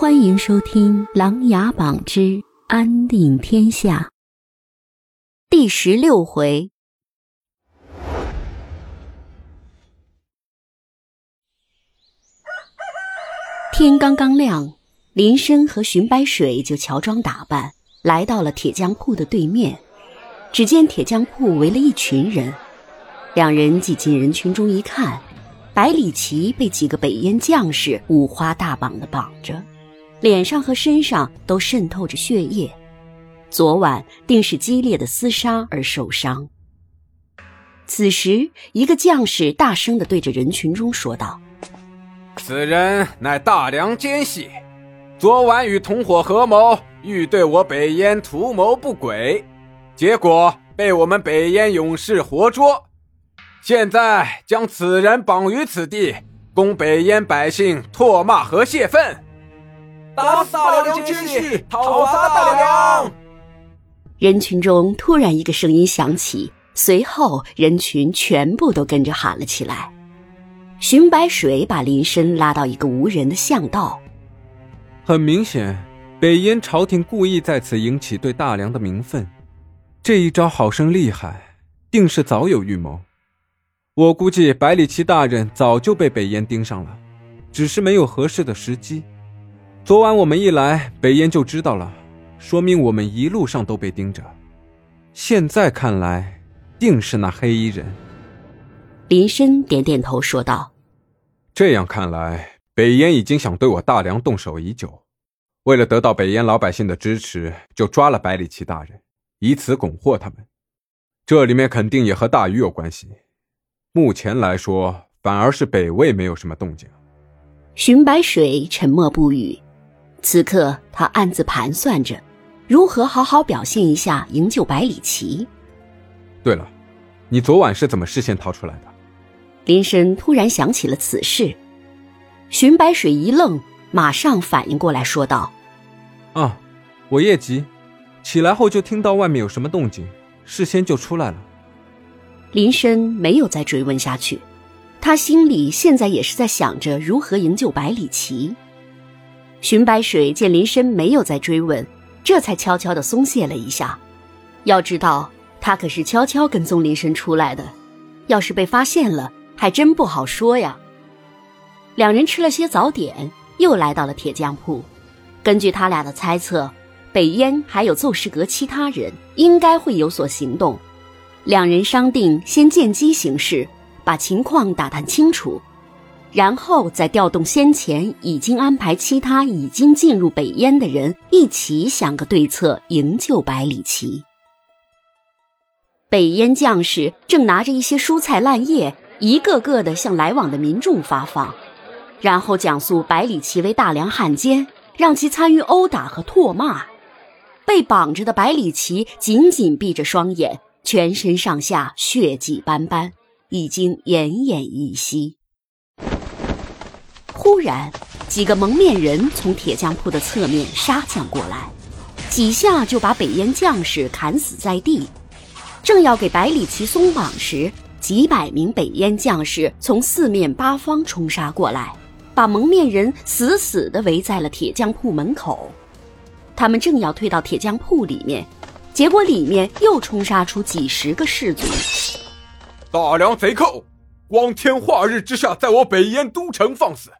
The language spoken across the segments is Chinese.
欢迎收听《琅琊榜之安定天下》第十六回。天刚刚亮，林深和寻白水就乔装打扮，来到了铁匠铺的对面。只见铁匠铺围了一群人，两人挤进人群中一看，百里奇被几个北燕将士五花大绑的绑着。脸上和身上都渗透着血液，昨晚定是激烈的厮杀而受伤。此时，一个将士大声的对着人群中说道：“此人乃大梁奸细，昨晚与同伙合谋，欲对我北燕图谋不轨，结果被我们北燕勇士活捉。现在将此人绑于此地，供北燕百姓唾骂和泄愤。”打死大梁奸细，讨伐大梁！人群中突然一个声音响起，随后人群全部都跟着喊了起来。寻白水把林深拉到一个无人的巷道。很明显，北燕朝廷故意在此引起对大梁的民愤。这一招好生厉害，定是早有预谋。我估计百里奇大人早就被北燕盯上了，只是没有合适的时机。昨晚我们一来，北燕就知道了，说明我们一路上都被盯着。现在看来，定是那黑衣人。林深点点头说道：“这样看来，北燕已经想对我大梁动手已久。为了得到北燕老百姓的支持，就抓了百里奇大人，以此蛊惑他们。这里面肯定也和大禹有关系。目前来说，反而是北魏没有什么动静。”寻白水沉默不语。此刻，他暗自盘算着，如何好好表现一下，营救百里奇。对了，你昨晚是怎么事先逃出来的？林深突然想起了此事，寻白水一愣，马上反应过来，说道：“啊，我夜急，起来后就听到外面有什么动静，事先就出来了。”林深没有再追问下去，他心里现在也是在想着如何营救百里奇。寻白水见林深没有再追问，这才悄悄地松懈了一下。要知道，他可是悄悄跟踪林深出来的，要是被发现了，还真不好说呀。两人吃了些早点，又来到了铁匠铺。根据他俩的猜测，北燕还有奏事阁其他人应该会有所行动。两人商定先见机行事，把情况打探清楚。然后再调动先前已经安排其他已经进入北燕的人，一起想个对策营救百里奇。北燕将士正拿着一些蔬菜烂叶，一个个的向来往的民众发放，然后讲述百里奇为大梁汉奸，让其参与殴打和唾骂。被绑着的百里奇紧紧闭着双眼，全身上下血迹斑斑，已经奄奄一息。突然，几个蒙面人从铁匠铺的侧面杀将过来，几下就把北燕将士砍死在地。正要给百里奇松绑时，几百名北燕将士从四面八方冲杀过来，把蒙面人死死地围在了铁匠铺门口。他们正要退到铁匠铺里面，结果里面又冲杀出几十个士卒。大梁贼寇，光天化日之下，在我北燕都城放肆！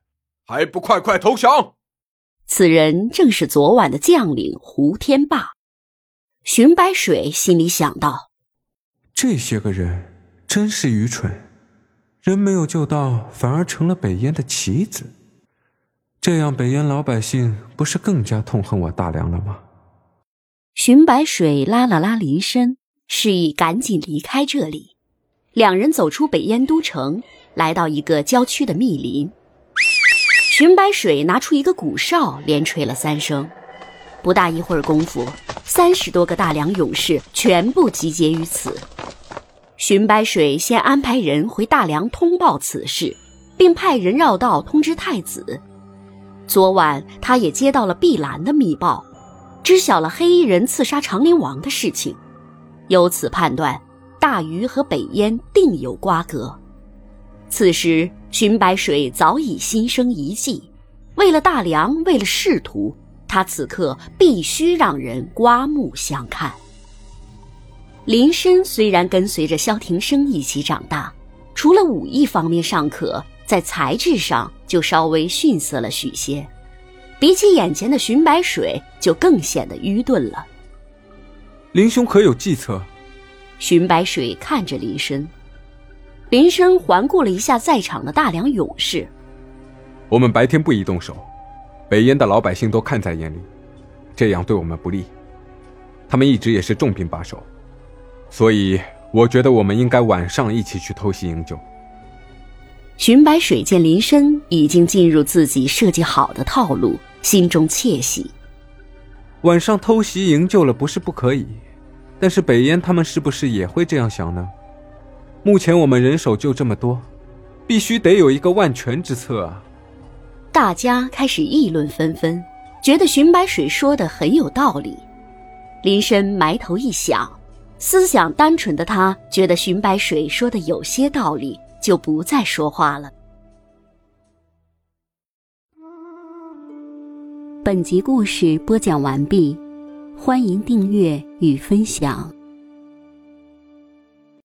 还不快快投降！此人正是昨晚的将领胡天霸。荀白水心里想到：这些个人真是愚蠢，人没有救到，反而成了北燕的棋子。这样，北燕老百姓不是更加痛恨我大梁了吗？荀白水拉了拉林深，示意赶紧离开这里。两人走出北燕都城，来到一个郊区的密林。寻白水拿出一个鼓哨，连吹了三声。不大一会儿功夫，三十多个大梁勇士全部集结于此。寻白水先安排人回大梁通报此事，并派人绕道通知太子。昨晚他也接到了碧兰的密报，知晓了黑衣人刺杀长陵王的事情，由此判断大禹和北燕定有瓜葛。此时。寻白水早已心生一计，为了大梁，为了仕途，他此刻必须让人刮目相看。林深虽然跟随着萧庭生一起长大，除了武艺方面尚可，在才智上就稍微逊色了许些，比起眼前的荀白水，就更显得愚钝了。林兄可有计策？荀白水看着林深，林深环顾了一下在场的大梁勇士。我们白天不宜动手，北燕的老百姓都看在眼里，这样对我们不利。他们一直也是重兵把守，所以我觉得我们应该晚上一起去偷袭营救。寻白水见林深已经进入自己设计好的套路，心中窃喜。晚上偷袭营救了不是不可以，但是北燕他们是不是也会这样想呢？目前我们人手就这么多，必须得有一个万全之策啊！大家开始议论纷纷，觉得寻白水说的很有道理。林深埋头一想，思想单纯的他觉得寻白水说的有些道理，就不再说话了。本集故事播讲完毕，欢迎订阅与分享。